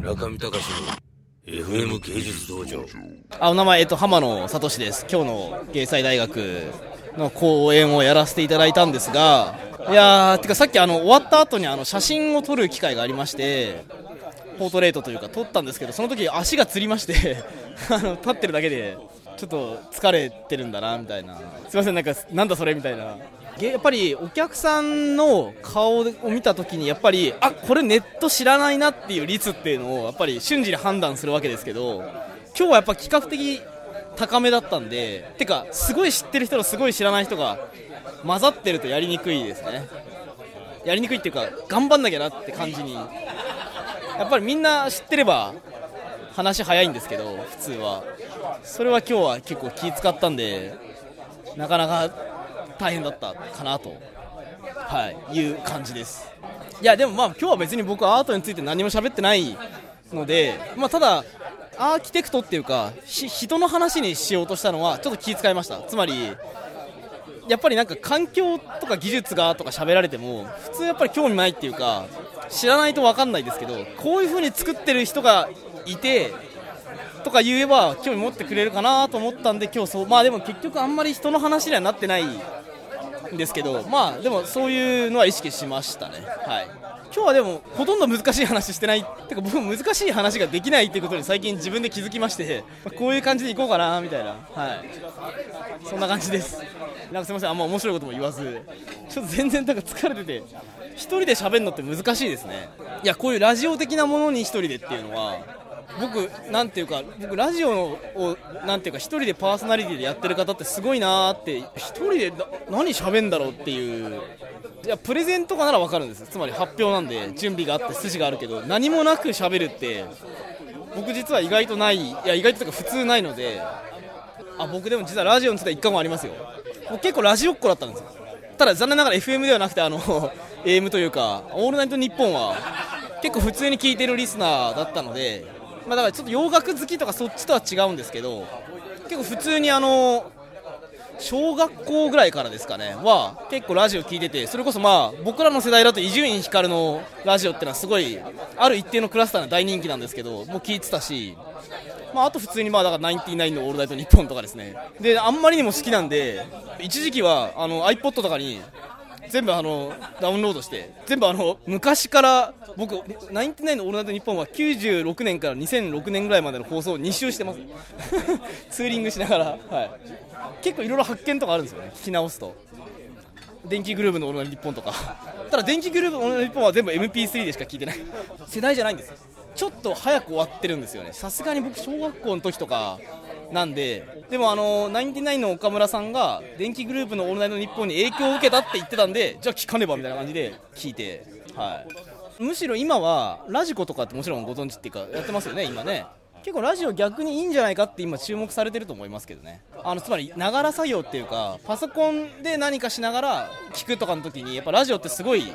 中見隆の FM 芸術道場。あお名前、えっと、浜野聡です。今日の芸祭大学の講演をやらせていただいたんですがいやーてかさっきあの終わった後にあの写真を撮る機会がありましてポートレートというか撮ったんですけどその時足がつりまして あの立ってるだけでちょっと疲れてるんだなみたいな。すいませんなんかなんだそれみたいな。やっぱりお客さんの顔を見た時にやっぱりあこれネット知らないなっていう率っていうのをやっぱり瞬時に判断するわけですけど今日はやっぱ比較的高めだったんでてかすごい知ってる人とすごい知らない人が混ざってるとやりにくいですね。やりにくいっていうか頑張んなきゃなって感じに。やっぱりみんな知ってれば話早いんですけど普通は。それは今日は結構気使ったんでなかなか大変だったかなと、はい、いう感じです。いやでもまあ今日は別に僕はアートについて何も喋ってないので、まあ、ただアーキテクトっていうか人の話にしようとしたのはちょっと気遣いました。つまりやっぱりなんか環境とか技術がとか喋られても普通やっぱり興味ないっていうか知らないと分かんないですけどこういう風に作ってる人がいてとか言えば興味持ってくれるかなと思ったんで今日そうまあでも結局あんまり人の話にはなってないんですけどまあでもそういうのは意識しましたね。はい。今日はでもほとんど難しい話してないってか僕も難しい話ができないっていうことに最近自分で気づきましてこういう感じでいこうかなみたいな。はい。そんな感じです。なんかすみませんあんま面白いことも言わずちょっと全然なんか疲れてて1人で喋るのって難しいですね。いやこういうラジオ的なものに1人でっていうのは僕、なんていうか、僕、ラジオを、なんていうか、一人でパーソナリティでやってる方ってすごいなーって、一人で何喋るんだろうっていう、いや、プレゼンとかなら分かるんですつまり発表なんで、準備があって、筋があるけど、何もなく喋るって、僕、実は意外とない、いや、意外とか、普通ないので、あ僕、でも実はラジオについては一回もありますよ、僕、結構ラジオっ子だったんですよ。ただ残念ながら FM ではなくてあの AM というか「オールナイトニッポン」は結構普通に聞いてるリスナーだったのでまあ、だからちょっと洋楽好きとかそっちとは違うんですけど結構普通にあの小学校ぐらいからですかねは結構ラジオ聞いててそれこそまあ僕らの世代だと伊集院光のラジオってのはすごいある一定のクラスターの大人気なんですけどもう聞いてたしまあ、あと普通にまあだからナインティナインのオールナイトニッポンとかですね。であんまりにも好きなんで一時期はあの iPod とかに全部あのダウンロードして全部あの昔から僕ナインティナインのオールナイトニッポンは96年から2006年ぐらいまでの放送を2周してます。ツーリングしながら、はい、結構いろいろ発見とかあるんですよね。聞き直すと。電気グルーヴのオールナイトニッポンとか。ただ電気グルーヴのオールナイトニッポンは全部 MP3 でしか聞いてない。世代じゃないんですちょっと早く終わってるんですよね。さすがに僕小学校の時とかなんで、でもあのナインティナインの岡村さんが電気グループの「オールナイトニッポン」に影響を受けたって言ってたんで、じゃあ聞かねばみたいな感じで聞いて、はい、むしろ今はラジコとかってもちろんご存知っていうか、やってますよね、今ね。結構ラジオ逆にいいんじゃないかって今注目されてると思いますけどねあのつまりながら作業っていうかパソコンで何かしながら聞くとかの時にやっぱラジオってすごいいい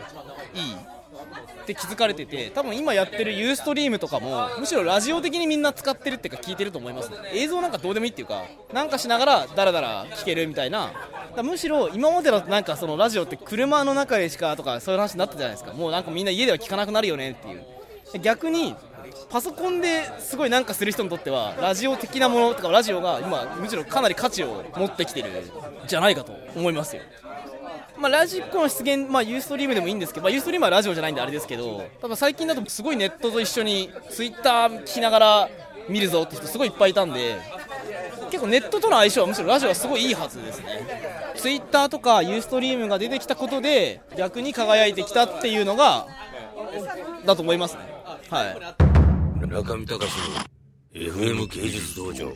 って気づかれてて多分今やってるユーストリームとかもむしろラジオ的にみんな使ってるっていうか聞いてると思います、ね、映像なんかどうでもいいっていうかなんかしながらダラダラ聞けるみたいな。むしろ今までのなんかそのラジオって車の中でしかとかそういう話になったじゃないですか。もうなんかみんな家では聞かなくなるよねっていう。逆にパソコンですごいなんかする人にとってはラジオ的なものとかラジオが今むしろかなり価値を持ってきてるじゃないかと思いますよ。まあ、ラジコの出現、まあ、ユーストリームでもいいんですけど、まあ、ユーストリームはラジオじゃないんであれですけど、多分最近だとすごいネットと一緒にツイッター聞きながら見るぞって人すごいいっぱいいたんで、結構ネットとの相性はむしろラジオはすごいいいはずですね。ツイッターとかユーストリームが出てきたことで逆に輝いてきたっていうのがだと思いますね。はい。中見隆の FM 芸術道場。